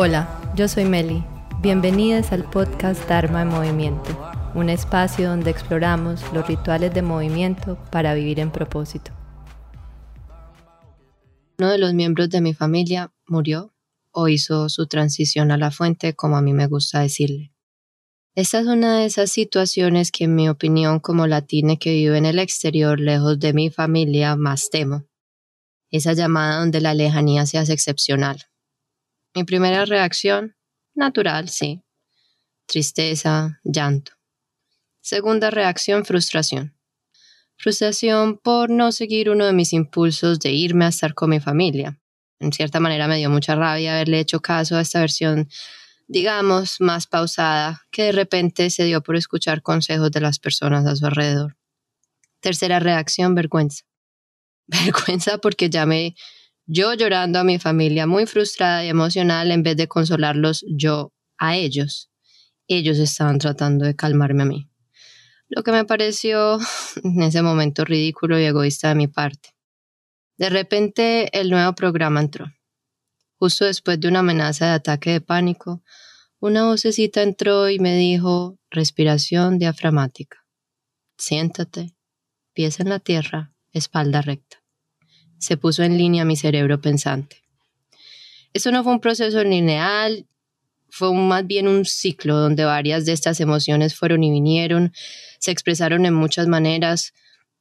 Hola, yo soy Meli. Bienvenidas al podcast Dharma en Movimiento, un espacio donde exploramos los rituales de movimiento para vivir en propósito. Uno de los miembros de mi familia murió o hizo su transición a la fuente, como a mí me gusta decirle. Esta es una de esas situaciones que en mi opinión como latina que vive en el exterior lejos de mi familia más temo. Esa llamada donde la lejanía se hace excepcional. Mi primera reacción, natural, sí. Tristeza, llanto. Segunda reacción, frustración. Frustración por no seguir uno de mis impulsos de irme a estar con mi familia. En cierta manera me dio mucha rabia haberle hecho caso a esta versión digamos, más pausada, que de repente se dio por escuchar consejos de las personas a su alrededor. Tercera reacción, vergüenza. Vergüenza porque llamé yo llorando a mi familia muy frustrada y emocional en vez de consolarlos yo a ellos. Ellos estaban tratando de calmarme a mí. Lo que me pareció en ese momento ridículo y egoísta de mi parte. De repente el nuevo programa entró. Justo después de una amenaza de ataque de pánico, una vocecita entró y me dijo respiración diafragmática. Siéntate, pies en la tierra, espalda recta. Se puso en línea mi cerebro pensante. Esto no fue un proceso lineal, fue más bien un ciclo donde varias de estas emociones fueron y vinieron, se expresaron en muchas maneras,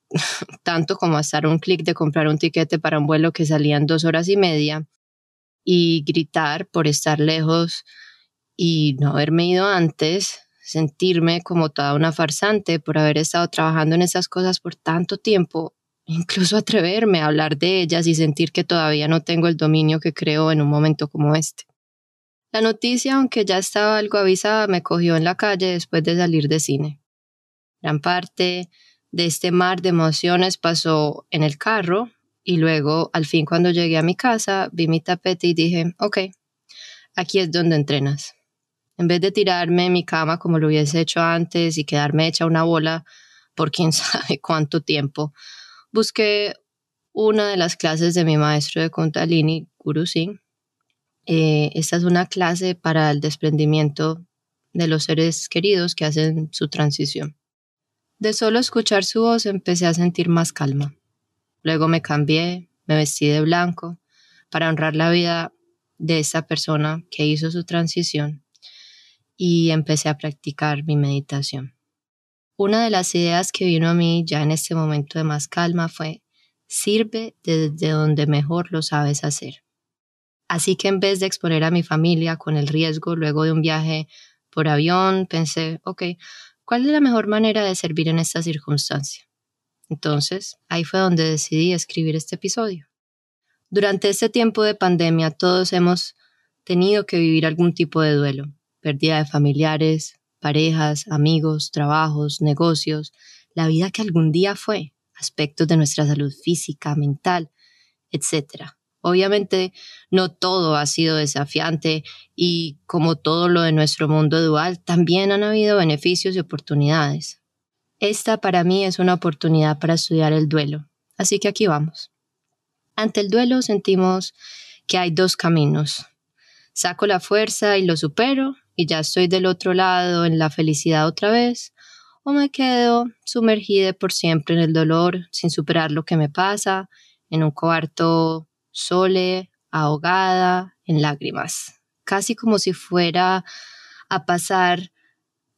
tanto como hasta un clic de comprar un tiquete para un vuelo que salía en dos horas y media, y gritar por estar lejos y no haberme ido antes, sentirme como toda una farsante por haber estado trabajando en esas cosas por tanto tiempo, incluso atreverme a hablar de ellas y sentir que todavía no tengo el dominio que creo en un momento como este. La noticia, aunque ya estaba algo avisada, me cogió en la calle después de salir de cine. Gran parte de este mar de emociones pasó en el carro y luego, al fin, cuando llegué a mi casa, vi mi tapete y dije, ok, aquí es donde entrenas. En vez de tirarme en mi cama como lo hubiese hecho antes y quedarme hecha una bola por quién sabe cuánto tiempo, busqué una de las clases de mi maestro de Kundalini, Guru Singh. Eh, esta es una clase para el desprendimiento de los seres queridos que hacen su transición. De solo escuchar su voz empecé a sentir más calma. Luego me cambié, me vestí de blanco para honrar la vida de esa persona que hizo su transición y empecé a practicar mi meditación. Una de las ideas que vino a mí ya en este momento de más calma fue, sirve desde donde mejor lo sabes hacer. Así que en vez de exponer a mi familia con el riesgo luego de un viaje por avión, pensé, ok, ¿cuál es la mejor manera de servir en esta circunstancia? Entonces, ahí fue donde decidí escribir este episodio. Durante este tiempo de pandemia todos hemos tenido que vivir algún tipo de duelo, pérdida de familiares, parejas, amigos, trabajos, negocios, la vida que algún día fue, aspectos de nuestra salud física, mental, etc. Obviamente no todo ha sido desafiante y como todo lo de nuestro mundo dual, también han habido beneficios y oportunidades. Esta para mí es una oportunidad para estudiar el duelo, así que aquí vamos. Ante el duelo sentimos que hay dos caminos. Saco la fuerza y lo supero y ya estoy del otro lado en la felicidad otra vez, o me quedo sumergida por siempre en el dolor sin superar lo que me pasa, en un cuarto sole, ahogada, en lágrimas, casi como si fuera a pasar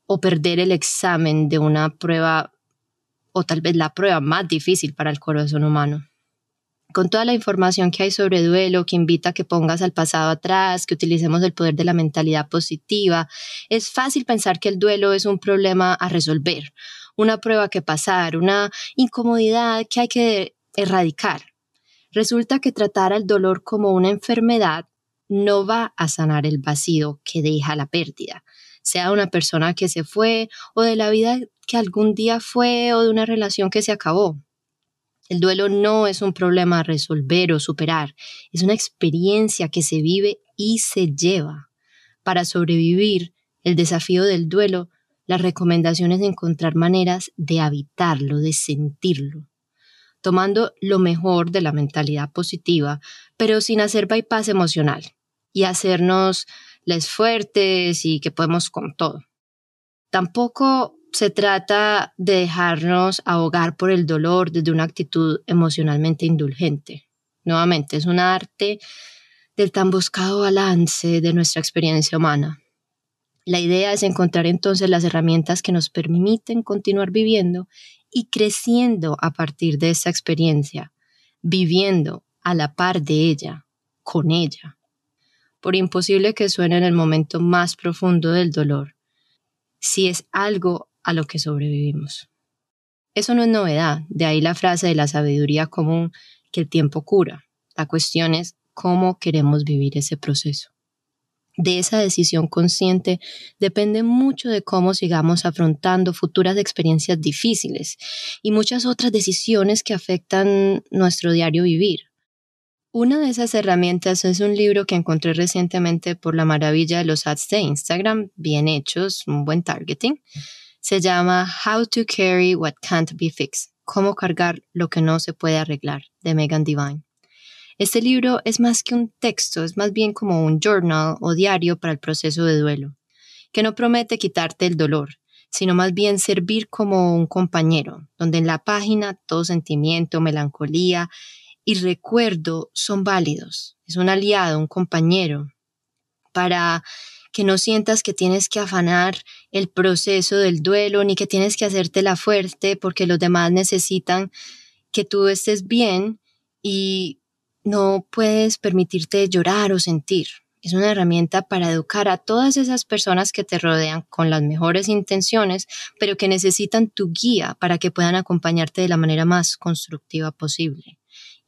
o perder el examen de una prueba o tal vez la prueba más difícil para el corazón humano. Con toda la información que hay sobre duelo, que invita a que pongas al pasado atrás, que utilicemos el poder de la mentalidad positiva, es fácil pensar que el duelo es un problema a resolver, una prueba que pasar, una incomodidad que hay que erradicar. Resulta que tratar al dolor como una enfermedad no va a sanar el vacío que deja la pérdida sea una persona que se fue o de la vida que algún día fue o de una relación que se acabó. El duelo no es un problema a resolver o superar, es una experiencia que se vive y se lleva. Para sobrevivir el desafío del duelo, la recomendación es encontrar maneras de habitarlo, de sentirlo, tomando lo mejor de la mentalidad positiva, pero sin hacer bypass emocional y hacernos les fuertes y que podemos con todo. Tampoco se trata de dejarnos ahogar por el dolor desde una actitud emocionalmente indulgente. Nuevamente, es un arte del tan buscado balance de nuestra experiencia humana. La idea es encontrar entonces las herramientas que nos permiten continuar viviendo y creciendo a partir de esta experiencia, viviendo a la par de ella, con ella. Por imposible que suene en el momento más profundo del dolor, si es algo a lo que sobrevivimos. Eso no es novedad, de ahí la frase de la sabiduría común que el tiempo cura. La cuestión es cómo queremos vivir ese proceso. De esa decisión consciente depende mucho de cómo sigamos afrontando futuras experiencias difíciles y muchas otras decisiones que afectan nuestro diario vivir. Una de esas herramientas es un libro que encontré recientemente por la maravilla de los ads de Instagram, bien hechos, un buen targeting. Se llama How to Carry What Can't Be Fixed, cómo cargar lo que no se puede arreglar, de Megan Divine. Este libro es más que un texto, es más bien como un journal o diario para el proceso de duelo, que no promete quitarte el dolor, sino más bien servir como un compañero, donde en la página todo sentimiento, melancolía y recuerdo son válidos. Es un aliado, un compañero, para que no sientas que tienes que afanar el proceso del duelo, ni que tienes que hacértela fuerte porque los demás necesitan que tú estés bien y no puedes permitirte llorar o sentir. Es una herramienta para educar a todas esas personas que te rodean con las mejores intenciones, pero que necesitan tu guía para que puedan acompañarte de la manera más constructiva posible.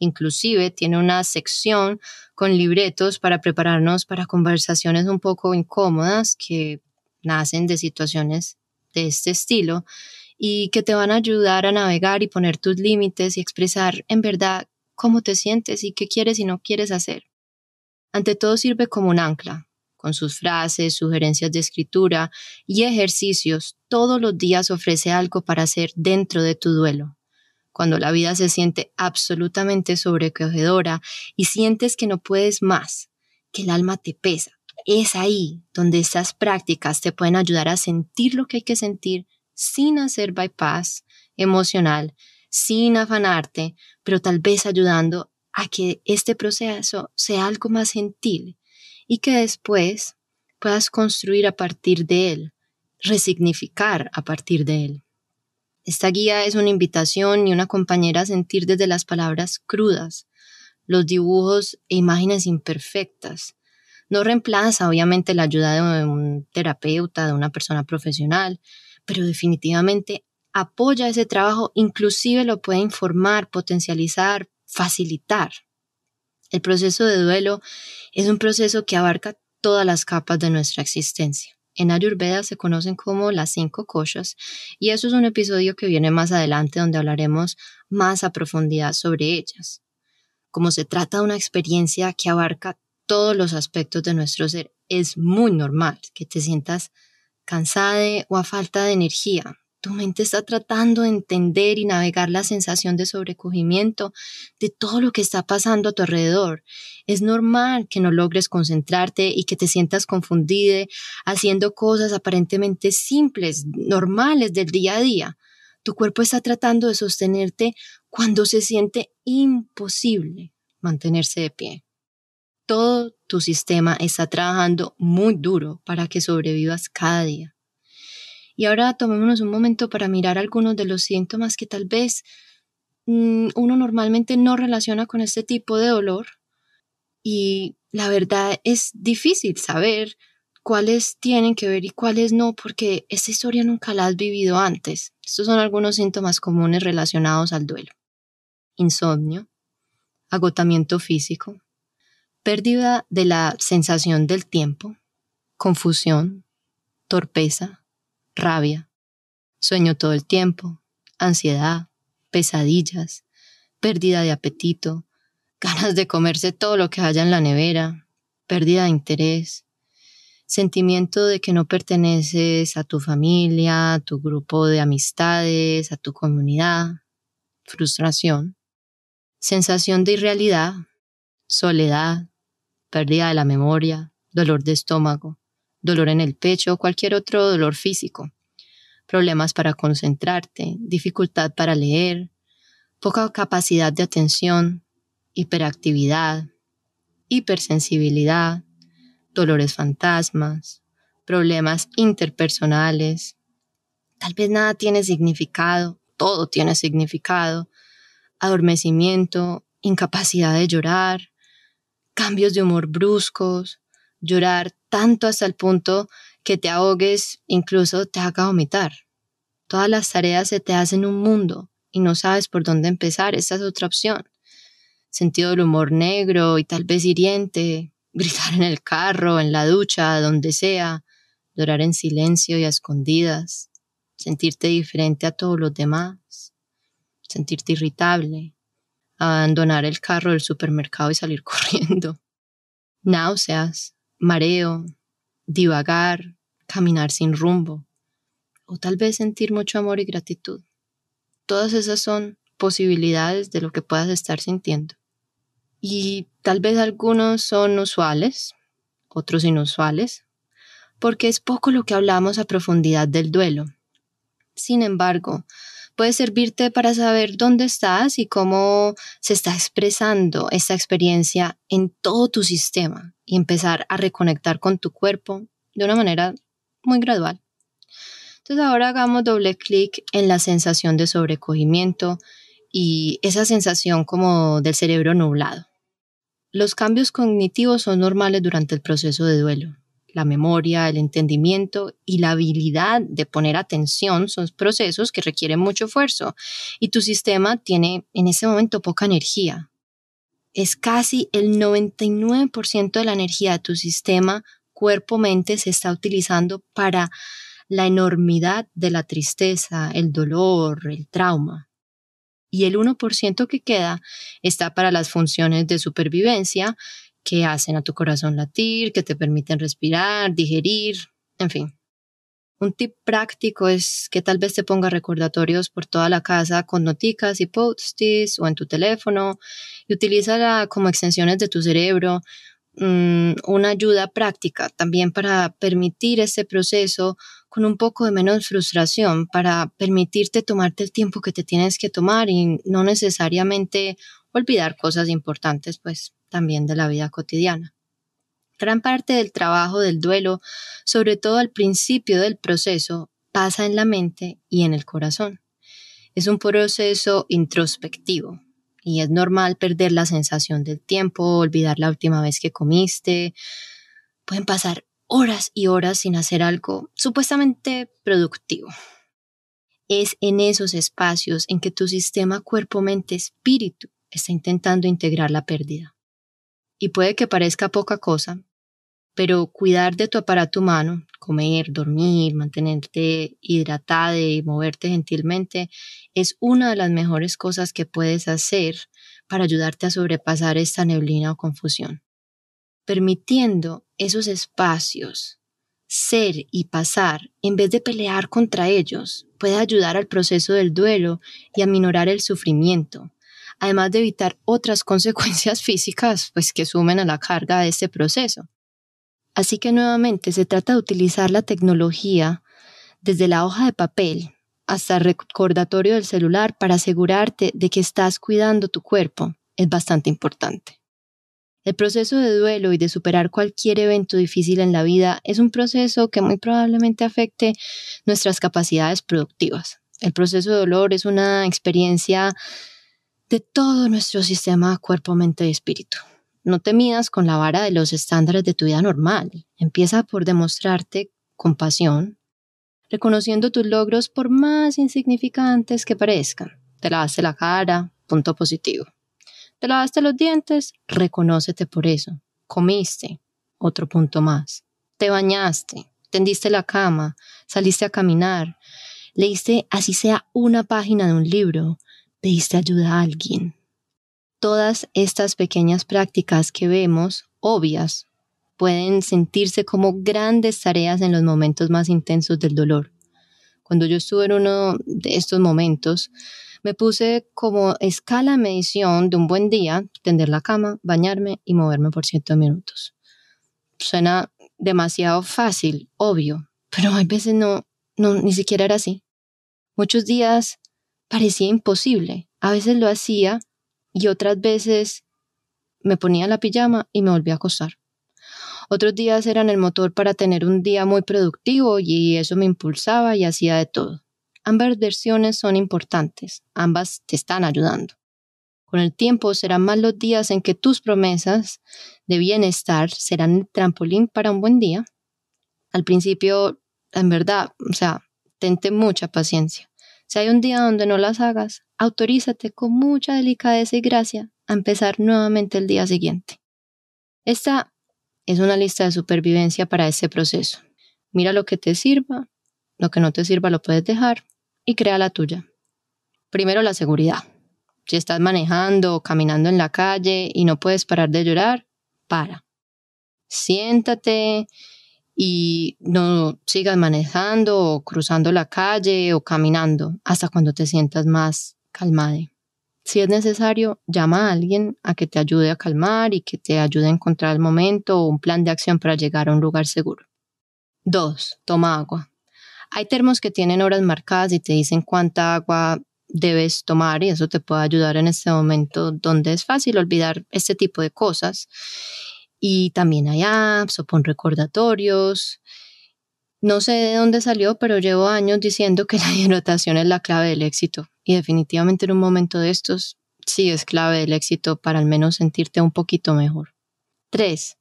Inclusive tiene una sección con libretos para prepararnos para conversaciones un poco incómodas que nacen de situaciones de este estilo y que te van a ayudar a navegar y poner tus límites y expresar en verdad cómo te sientes y qué quieres y no quieres hacer. Ante todo sirve como un ancla, con sus frases, sugerencias de escritura y ejercicios, todos los días ofrece algo para hacer dentro de tu duelo. Cuando la vida se siente absolutamente sobrecogedora y sientes que no puedes más, que el alma te pesa, es ahí donde estas prácticas te pueden ayudar a sentir lo que hay que sentir sin hacer bypass emocional, sin afanarte, pero tal vez ayudando a que este proceso sea algo más gentil y que después puedas construir a partir de él, resignificar a partir de él. Esta guía es una invitación y una compañera a sentir desde las palabras crudas, los dibujos e imágenes imperfectas. No reemplaza obviamente la ayuda de un terapeuta, de una persona profesional, pero definitivamente apoya ese trabajo, inclusive lo puede informar, potencializar, facilitar. El proceso de duelo es un proceso que abarca todas las capas de nuestra existencia. En Ayurveda se conocen como las cinco koshas y eso es un episodio que viene más adelante donde hablaremos más a profundidad sobre ellas. Como se trata de una experiencia que abarca todos los aspectos de nuestro ser, es muy normal que te sientas cansada o a falta de energía, tu mente está tratando de entender y navegar la sensación de sobrecogimiento de todo lo que está pasando a tu alrededor. Es normal que no logres concentrarte y que te sientas confundida haciendo cosas aparentemente simples, normales del día a día. Tu cuerpo está tratando de sostenerte cuando se siente imposible mantenerse de pie. Todo tu sistema está trabajando muy duro para que sobrevivas cada día. Y ahora tomémonos un momento para mirar algunos de los síntomas que tal vez mm, uno normalmente no relaciona con este tipo de dolor. Y la verdad es difícil saber cuáles tienen que ver y cuáles no, porque esta historia nunca la has vivido antes. Estos son algunos síntomas comunes relacionados al duelo. Insomnio, agotamiento físico, pérdida de la sensación del tiempo, confusión, torpeza, rabia, sueño todo el tiempo, ansiedad, pesadillas, pérdida de apetito, ganas de comerse todo lo que haya en la nevera, pérdida de interés, sentimiento de que no perteneces a tu familia, a tu grupo de amistades, a tu comunidad, frustración, sensación de irrealidad, soledad, pérdida de la memoria, dolor de estómago, dolor en el pecho o cualquier otro dolor físico, problemas para concentrarte, dificultad para leer, poca capacidad de atención, hiperactividad, hipersensibilidad, dolores fantasmas, problemas interpersonales. Tal vez nada tiene significado, todo tiene significado, adormecimiento, incapacidad de llorar, cambios de humor bruscos, llorar tanto hasta el punto que te ahogues, incluso te haga vomitar. Todas las tareas se te hacen un mundo y no sabes por dónde empezar, esa es otra opción. Sentido del humor negro y tal vez hiriente, gritar en el carro, en la ducha, donde sea, llorar en silencio y a escondidas, sentirte diferente a todos los demás, sentirte irritable, abandonar el carro del supermercado y salir corriendo, náuseas, mareo, divagar, caminar sin rumbo, o tal vez sentir mucho amor y gratitud. Todas esas son posibilidades de lo que puedas estar sintiendo. Y tal vez algunos son usuales, otros inusuales, porque es poco lo que hablamos a profundidad del duelo. Sin embargo, puede servirte para saber dónde estás y cómo se está expresando esta experiencia en todo tu sistema y empezar a reconectar con tu cuerpo de una manera muy gradual. Entonces ahora hagamos doble clic en la sensación de sobrecogimiento y esa sensación como del cerebro nublado. Los cambios cognitivos son normales durante el proceso de duelo. La memoria, el entendimiento y la habilidad de poner atención son procesos que requieren mucho esfuerzo y tu sistema tiene en ese momento poca energía. Es casi el 99% de la energía de tu sistema cuerpo-mente se está utilizando para la enormidad de la tristeza, el dolor, el trauma y el 1% que queda está para las funciones de supervivencia que hacen a tu corazón latir, que te permiten respirar, digerir, en fin. Un tip práctico es que tal vez te ponga recordatorios por toda la casa con noticas y post-its o en tu teléfono y utilízala como extensiones de tu cerebro, mm, una ayuda práctica también para permitir ese proceso con un poco de menos frustración para permitirte tomarte el tiempo que te tienes que tomar y no necesariamente olvidar cosas importantes, pues también de la vida cotidiana. Gran parte del trabajo del duelo, sobre todo al principio del proceso, pasa en la mente y en el corazón. Es un proceso introspectivo y es normal perder la sensación del tiempo, olvidar la última vez que comiste. Pueden pasar horas y horas sin hacer algo supuestamente productivo. Es en esos espacios en que tu sistema cuerpo-mente-espíritu está intentando integrar la pérdida. Y puede que parezca poca cosa, pero cuidar de tu aparato humano, comer, dormir, mantenerte hidratada y moverte gentilmente, es una de las mejores cosas que puedes hacer para ayudarte a sobrepasar esta neblina o confusión permitiendo esos espacios ser y pasar en vez de pelear contra ellos puede ayudar al proceso del duelo y a minorar el sufrimiento, además de evitar otras consecuencias físicas pues que sumen a la carga de este proceso. Así que nuevamente se trata de utilizar la tecnología desde la hoja de papel hasta el recordatorio del celular para asegurarte de que estás cuidando tu cuerpo es bastante importante. El proceso de duelo y de superar cualquier evento difícil en la vida es un proceso que muy probablemente afecte nuestras capacidades productivas. El proceso de dolor es una experiencia de todo nuestro sistema cuerpo, mente y espíritu. No te midas con la vara de los estándares de tu vida normal. Empieza por demostrarte compasión, reconociendo tus logros por más insignificantes que parezcan. Te lavaste la cara, punto positivo. Te lavaste los dientes, reconócete por eso. Comiste, otro punto más. Te bañaste, tendiste la cama, saliste a caminar, leíste así sea una página de un libro, pediste ayuda a alguien. Todas estas pequeñas prácticas que vemos, obvias, pueden sentirse como grandes tareas en los momentos más intensos del dolor. Cuando yo estuve en uno de estos momentos, me puse como escala medición de un buen día, tender la cama, bañarme y moverme por 7 minutos. suena demasiado fácil, obvio, pero hay veces no, no, ni siquiera era así. Muchos días parecía imposible. A veces lo hacía y otras veces me ponía la pijama y me volvía a acostar. Otros días eran el motor para tener un día muy productivo y eso me impulsaba y hacía de todo. Ambas versiones son importantes, ambas te están ayudando. Con el tiempo serán más los días en que tus promesas de bienestar serán el trampolín para un buen día. Al principio, en verdad, o sea, tente mucha paciencia. Si hay un día donde no las hagas, autorízate con mucha delicadeza y gracia a empezar nuevamente el día siguiente. Esta es una lista de supervivencia para ese proceso. Mira lo que te sirva, lo que no te sirva lo puedes dejar y crea la tuya. Primero la seguridad. Si estás manejando o caminando en la calle y no puedes parar de llorar, para. Siéntate y no sigas manejando o cruzando la calle o caminando hasta cuando te sientas más calmada. Si es necesario, llama a alguien a que te ayude a calmar y que te ayude a encontrar el momento o un plan de acción para llegar a un lugar seguro. 2. Toma agua. Hay termos que tienen horas marcadas y te dicen cuánta agua debes tomar y eso te puede ayudar en este momento donde es fácil olvidar este tipo de cosas. Y también hay apps o pon recordatorios. No sé de dónde salió, pero llevo años diciendo que la hidratación es la clave del éxito. Y definitivamente en un momento de estos sí es clave del éxito para al menos sentirte un poquito mejor. 3.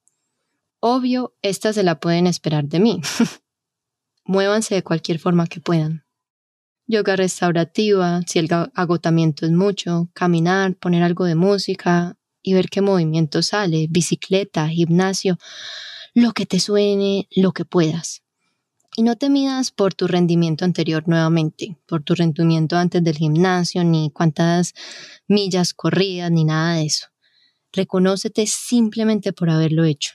Obvio, esta se la pueden esperar de mí. Muévanse de cualquier forma que puedan. Yoga restaurativa, si el agotamiento es mucho, caminar, poner algo de música y ver qué movimiento sale, bicicleta, gimnasio, lo que te suene, lo que puedas. Y no te midas por tu rendimiento anterior nuevamente, por tu rendimiento antes del gimnasio, ni cuántas millas corridas, ni nada de eso. Reconócete simplemente por haberlo hecho.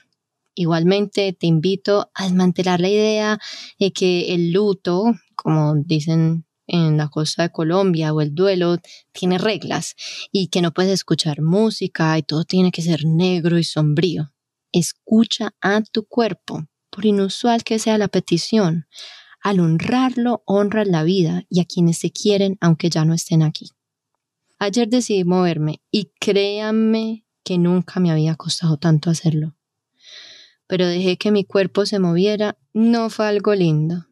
Igualmente te invito a desmantelar la idea de que el luto, como dicen en la costa de Colombia, o el duelo, tiene reglas y que no puedes escuchar música y todo tiene que ser negro y sombrío. Escucha a tu cuerpo, por inusual que sea la petición. Al honrarlo, honras la vida y a quienes se quieren aunque ya no estén aquí. Ayer decidí moverme y créanme que nunca me había costado tanto hacerlo pero dejé que mi cuerpo se moviera, no fue algo lindo.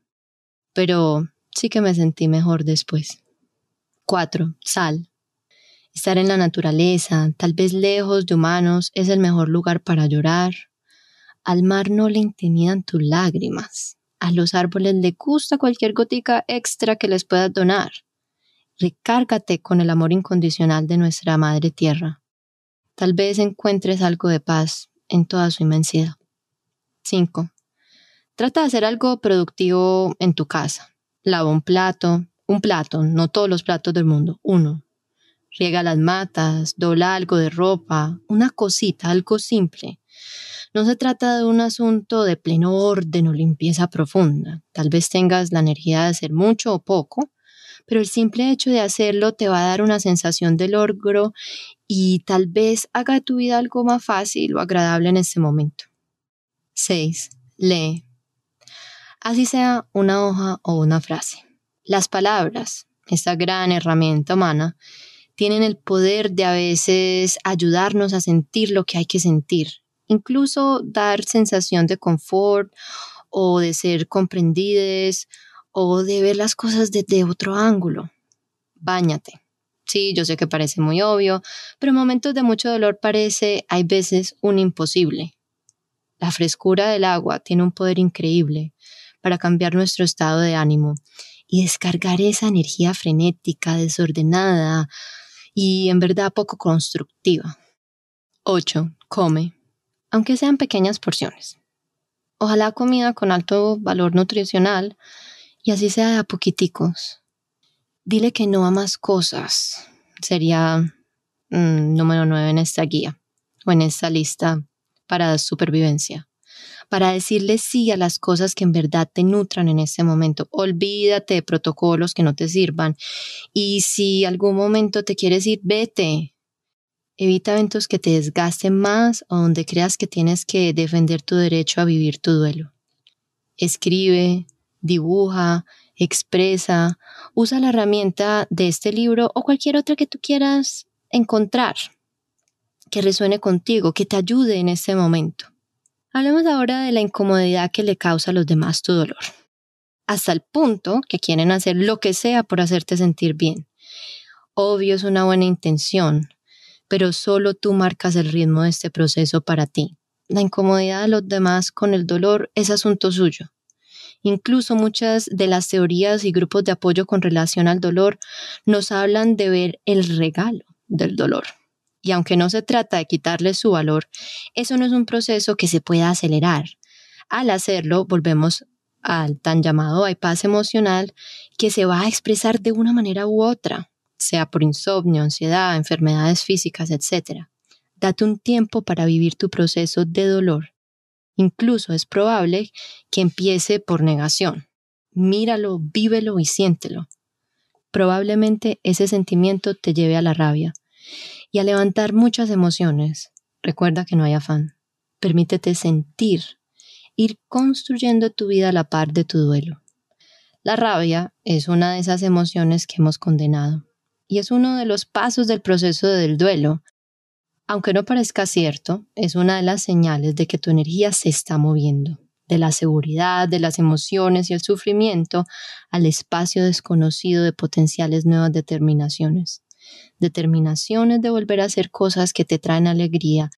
Pero sí que me sentí mejor después. 4. Sal. Estar en la naturaleza, tal vez lejos de humanos, es el mejor lugar para llorar. Al mar no le intimidan tus lágrimas. A los árboles le gusta cualquier gotica extra que les puedas donar. Recárgate con el amor incondicional de nuestra Madre Tierra. Tal vez encuentres algo de paz en toda su inmensidad. 5. Trata de hacer algo productivo en tu casa. Lava un plato, un plato, no todos los platos del mundo, uno. Riega las matas, dobla algo de ropa, una cosita, algo simple. No se trata de un asunto de pleno orden o limpieza profunda. Tal vez tengas la energía de hacer mucho o poco, pero el simple hecho de hacerlo te va a dar una sensación de logro y tal vez haga tu vida algo más fácil o agradable en ese momento. 6. Lee. Así sea una hoja o una frase. Las palabras, esta gran herramienta humana, tienen el poder de a veces ayudarnos a sentir lo que hay que sentir, incluso dar sensación de confort o de ser comprendidas o de ver las cosas desde otro ángulo. Báñate. Sí, yo sé que parece muy obvio, pero en momentos de mucho dolor parece, hay veces, un imposible. La frescura del agua tiene un poder increíble para cambiar nuestro estado de ánimo y descargar esa energía frenética, desordenada y en verdad poco constructiva. 8. Come, aunque sean pequeñas porciones. Ojalá comida con alto valor nutricional y así sea de a poquiticos. Dile que no a más cosas. Sería mm, número 9 en esta guía o en esta lista para supervivencia, para decirle sí a las cosas que en verdad te nutran en ese momento. Olvídate de protocolos que no te sirvan. Y si algún momento te quieres ir, vete. Evita eventos que te desgasten más o donde creas que tienes que defender tu derecho a vivir tu duelo. Escribe, dibuja, expresa, usa la herramienta de este libro o cualquier otra que tú quieras encontrar, que resuene contigo, que te ayude en este momento. Hablemos ahora de la incomodidad que le causa a los demás tu dolor, hasta el punto que quieren hacer lo que sea por hacerte sentir bien. Obvio es una buena intención, pero solo tú marcas el ritmo de este proceso para ti. La incomodidad de los demás con el dolor es asunto suyo. Incluso muchas de las teorías y grupos de apoyo con relación al dolor nos hablan de ver el regalo del dolor. Y aunque no se trata de quitarle su valor, eso no es un proceso que se pueda acelerar. Al hacerlo, volvemos al tan llamado bypass emocional que se va a expresar de una manera u otra, sea por insomnio, ansiedad, enfermedades físicas, etc. Date un tiempo para vivir tu proceso de dolor Incluso es probable que empiece por negación. Míralo, vívelo y siéntelo. Probablemente ese sentimiento te lleve a la rabia y a levantar muchas emociones. Recuerda que no hay afán. Permítete sentir, ir construyendo tu vida a la par de tu duelo. La rabia es una de esas emociones que hemos condenado y es uno de los pasos del proceso del duelo aunque no parezca cierto, es una de las señales de que tu energía se está moviendo, de la seguridad, de las emociones y el sufrimiento al espacio desconocido de potenciales nuevas determinaciones. Determinaciones de volver a hacer cosas que te traen alegría,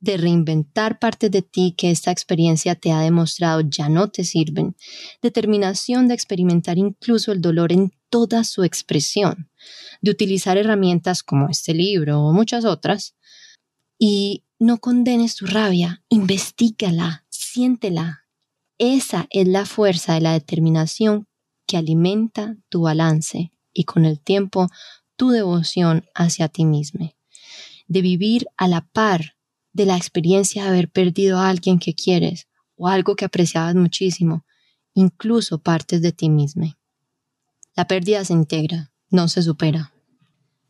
de reinventar partes de ti que esta experiencia te ha demostrado ya no te sirven, determinación de experimentar incluso el dolor en toda su expresión, de utilizar herramientas como este libro o muchas otras, y no condenes tu rabia, investigala, siéntela. Esa es la fuerza de la determinación que alimenta tu balance y con el tiempo tu devoción hacia ti mismo, de vivir a la par de la experiencia de haber perdido a alguien que quieres o algo que apreciabas muchísimo, incluso partes de ti mismo. La pérdida se integra, no se supera.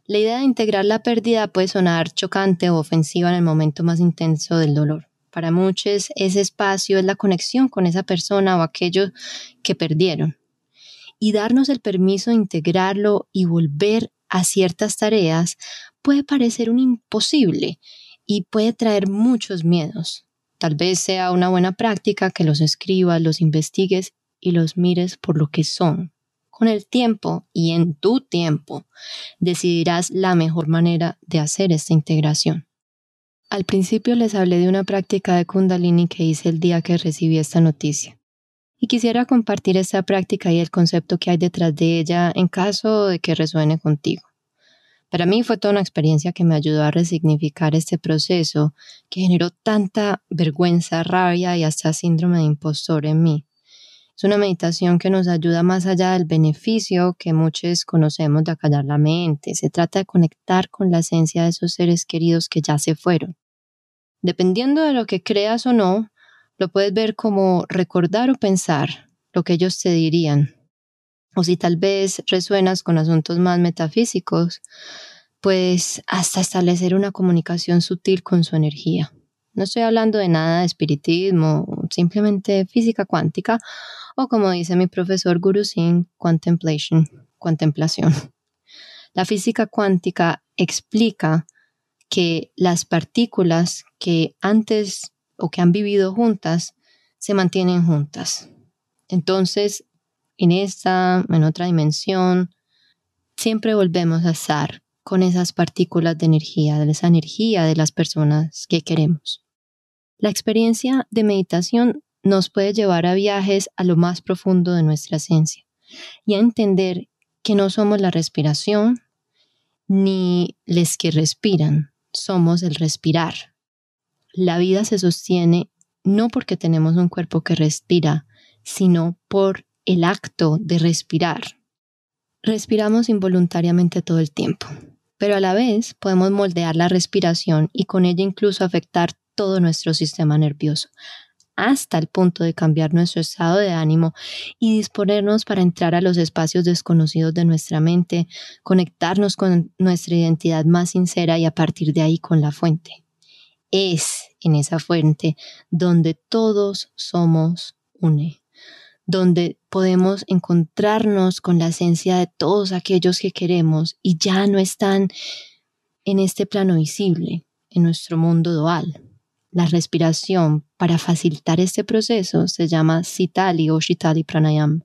La idea de integrar la pérdida puede sonar chocante o ofensiva en el momento más intenso del dolor. Para muchos ese espacio es la conexión con esa persona o aquello que perdieron. Y darnos el permiso de integrarlo y volver a ciertas tareas puede parecer un imposible y puede traer muchos miedos. Tal vez sea una buena práctica que los escribas, los investigues y los mires por lo que son. Con el tiempo y en tu tiempo decidirás la mejor manera de hacer esta integración. Al principio les hablé de una práctica de kundalini que hice el día que recibí esta noticia. Y quisiera compartir esta práctica y el concepto que hay detrás de ella en caso de que resuene contigo. Para mí fue toda una experiencia que me ayudó a resignificar este proceso que generó tanta vergüenza, rabia y hasta síndrome de impostor en mí. Es una meditación que nos ayuda más allá del beneficio que muchos conocemos de acallar la mente. Se trata de conectar con la esencia de esos seres queridos que ya se fueron. Dependiendo de lo que creas o no, lo puedes ver como recordar o pensar lo que ellos te dirían, o si tal vez resuenas con asuntos más metafísicos, pues hasta establecer una comunicación sutil con su energía. No estoy hablando de nada de espiritismo, simplemente física cuántica, o como dice mi profesor Guru Singh, contemplation, contemplación. La física cuántica explica que las partículas que antes o que han vivido juntas se mantienen juntas. Entonces, en esta, en otra dimensión, siempre volvemos a estar con esas partículas de energía, de esa energía de las personas que queremos. La experiencia de meditación nos puede llevar a viajes a lo más profundo de nuestra esencia y a entender que no somos la respiración ni les que respiran, somos el respirar. La vida se sostiene no porque tenemos un cuerpo que respira, sino por el acto de respirar. Respiramos involuntariamente todo el tiempo, pero a la vez podemos moldear la respiración y con ella incluso afectar todo nuestro sistema nervioso. hasta el punto de cambiar nuestro estado de ánimo y disponernos para entrar a los espacios desconocidos de nuestra mente, conectarnos con nuestra identidad más sincera y a partir de ahí con la fuente. Es en esa fuente donde todos somos une, donde podemos encontrarnos con la esencia de todos aquellos que queremos y ya no están en este plano visible, en nuestro mundo dual. La respiración para facilitar este proceso se llama Sitali o Shitali Pranayam.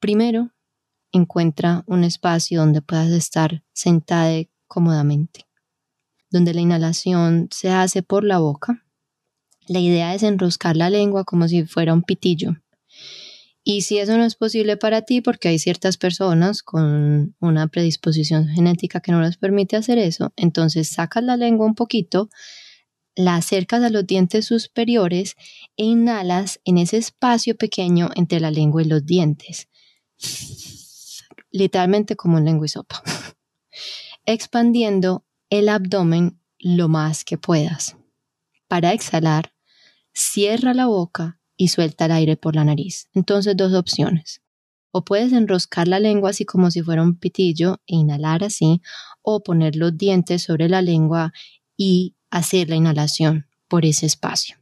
Primero, encuentra un espacio donde puedas estar sentada cómodamente, donde la inhalación se hace por la boca. La idea es enroscar la lengua como si fuera un pitillo. Y si eso no es posible para ti, porque hay ciertas personas con una predisposición genética que no les permite hacer eso, entonces sacas la lengua un poquito, la acercas a los dientes superiores e inhalas en ese espacio pequeño entre la lengua y los dientes. Literalmente como un lengua y sopa. Expandiendo el abdomen lo más que puedas. Para exhalar, cierra la boca y suelta el aire por la nariz. Entonces, dos opciones. O puedes enroscar la lengua así como si fuera un pitillo e inhalar así, o poner los dientes sobre la lengua y hacer la inhalación por ese espacio.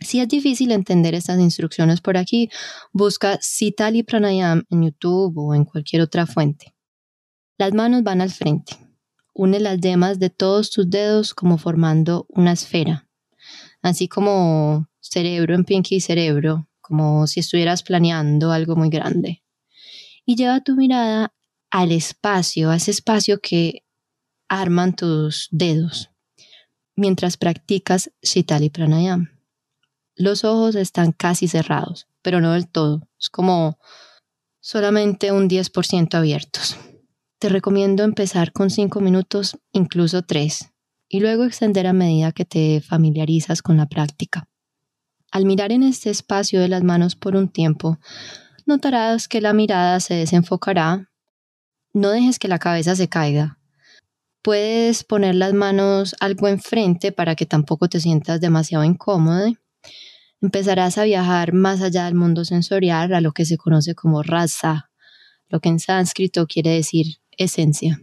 Si es difícil entender estas instrucciones por aquí, busca Sitali Pranayam en YouTube o en cualquier otra fuente. Las manos van al frente. Une las yemas de todos tus dedos como formando una esfera, así como cerebro en pinky cerebro, como si estuvieras planeando algo muy grande. Y lleva tu mirada al espacio, a ese espacio que arman tus dedos mientras practicas Shitali Pranayam. Los ojos están casi cerrados, pero no del todo. Es como solamente un 10% abiertos. Te recomiendo empezar con 5 minutos, incluso 3, y luego extender a medida que te familiarizas con la práctica. Al mirar en este espacio de las manos por un tiempo, notarás que la mirada se desenfocará. No dejes que la cabeza se caiga. Puedes poner las manos algo enfrente para que tampoco te sientas demasiado incómodo. Empezarás a viajar más allá del mundo sensorial a lo que se conoce como rasa, lo que en sánscrito quiere decir esencia.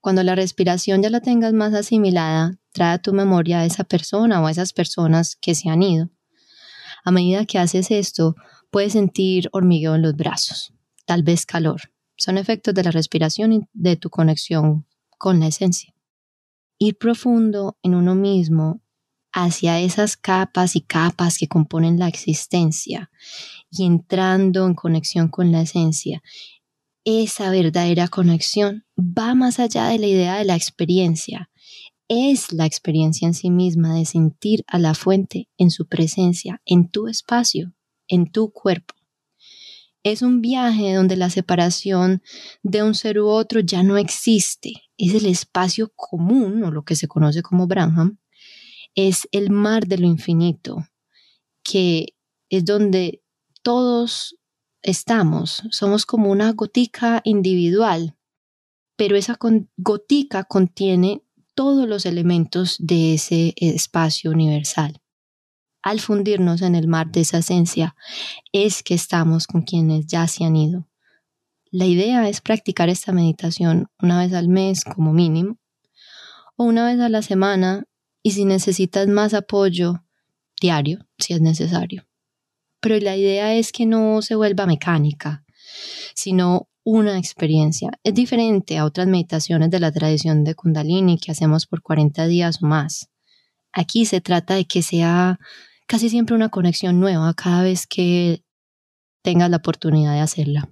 Cuando la respiración ya la tengas más asimilada, trae a tu memoria a esa persona o a esas personas que se han ido. A medida que haces esto, puedes sentir hormigueo en los brazos, tal vez calor. Son efectos de la respiración y de tu conexión con la esencia. Ir profundo en uno mismo hacia esas capas y capas que componen la existencia y entrando en conexión con la esencia. Esa verdadera conexión va más allá de la idea de la experiencia es la experiencia en sí misma de sentir a la fuente en su presencia, en tu espacio, en tu cuerpo. Es un viaje donde la separación de un ser u otro ya no existe. Es el espacio común, o lo que se conoce como Branham. Es el mar de lo infinito, que es donde todos estamos. Somos como una gotica individual, pero esa gotica contiene todos los elementos de ese espacio universal. Al fundirnos en el mar de esa esencia, es que estamos con quienes ya se han ido. La idea es practicar esta meditación una vez al mes como mínimo, o una vez a la semana, y si necesitas más apoyo, diario, si es necesario. Pero la idea es que no se vuelva mecánica, sino una experiencia. Es diferente a otras meditaciones de la tradición de Kundalini que hacemos por 40 días o más. Aquí se trata de que sea casi siempre una conexión nueva cada vez que tengas la oportunidad de hacerla.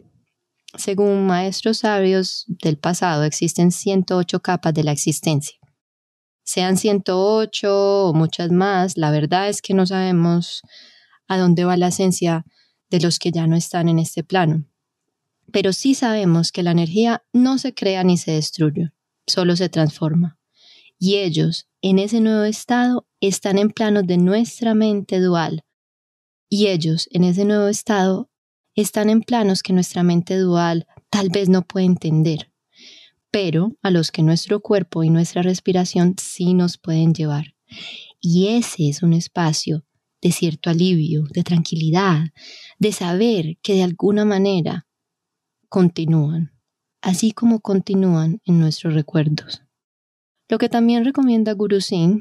Según maestros sabios del pasado, existen 108 capas de la existencia. Sean 108 o muchas más, la verdad es que no sabemos a dónde va la esencia de los que ya no están en este plano pero sí sabemos que la energía no se crea ni se destruye, solo se transforma. Y ellos, en ese nuevo estado, están en planos de nuestra mente dual. Y ellos, en ese nuevo estado, están en planos que nuestra mente dual tal vez no puede entender, pero a los que nuestro cuerpo y nuestra respiración sí nos pueden llevar. Y ese es un espacio de cierto alivio, de tranquilidad, de saber que de alguna manera continúan, así como continúan en nuestros recuerdos. Lo que también recomienda Guru Singh,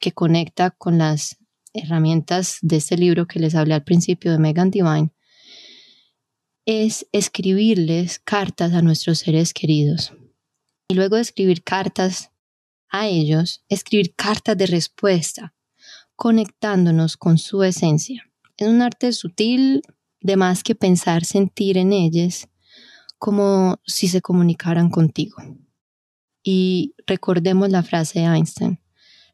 que conecta con las herramientas de este libro que les hablé al principio de Megan Divine, es escribirles cartas a nuestros seres queridos. Y luego de escribir cartas a ellos, escribir cartas de respuesta, conectándonos con su esencia. Es un arte sutil, de más que pensar, sentir en ellas, como si se comunicaran contigo. Y recordemos la frase de Einstein,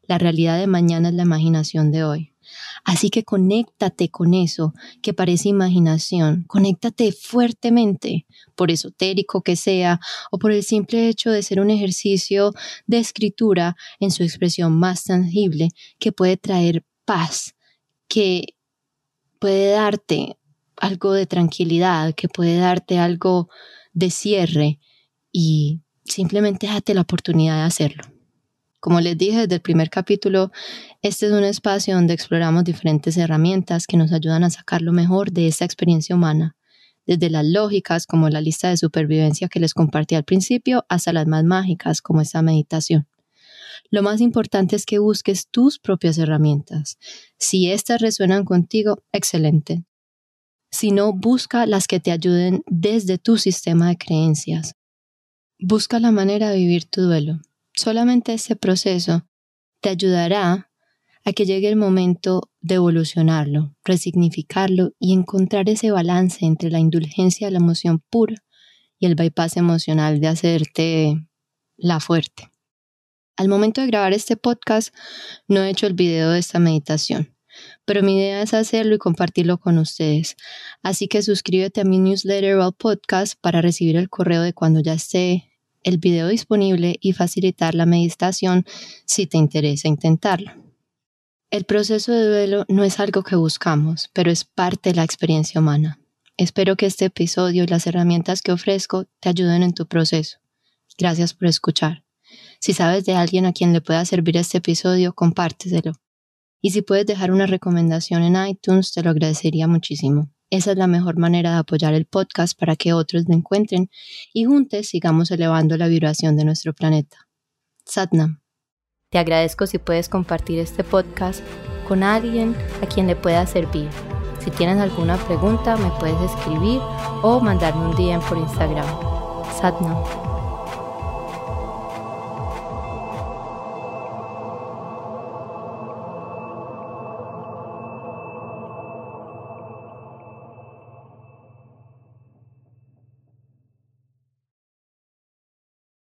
la realidad de mañana es la imaginación de hoy. Así que conéctate con eso que parece imaginación, conéctate fuertemente, por esotérico que sea o por el simple hecho de ser un ejercicio de escritura en su expresión más tangible que puede traer paz, que puede darte algo de tranquilidad, que puede darte algo de cierre y simplemente date la oportunidad de hacerlo. Como les dije desde el primer capítulo, este es un espacio donde exploramos diferentes herramientas que nos ayudan a sacar lo mejor de esta experiencia humana, desde las lógicas como la lista de supervivencia que les compartí al principio hasta las más mágicas como esta meditación. Lo más importante es que busques tus propias herramientas. Si estas resuenan contigo, excelente. Si no, busca las que te ayuden desde tu sistema de creencias. Busca la manera de vivir tu duelo. Solamente este proceso te ayudará a que llegue el momento de evolucionarlo, resignificarlo y encontrar ese balance entre la indulgencia de la emoción pura y el bypass emocional de hacerte la fuerte. Al momento de grabar este podcast no he hecho el video de esta meditación, pero mi idea es hacerlo y compartirlo con ustedes. Así que suscríbete a mi newsletter o al podcast para recibir el correo de cuando ya esté el video disponible y facilitar la meditación si te interesa intentarlo. El proceso de duelo no es algo que buscamos, pero es parte de la experiencia humana. Espero que este episodio y las herramientas que ofrezco te ayuden en tu proceso. Gracias por escuchar. Si sabes de alguien a quien le pueda servir este episodio, compárteselo. Y si puedes dejar una recomendación en iTunes, te lo agradecería muchísimo. Esa es la mejor manera de apoyar el podcast para que otros lo encuentren y juntos sigamos elevando la vibración de nuestro planeta. Satnam. Te agradezco si puedes compartir este podcast con alguien a quien le pueda servir. Si tienes alguna pregunta, me puedes escribir o mandarme un DM por Instagram. Satnam.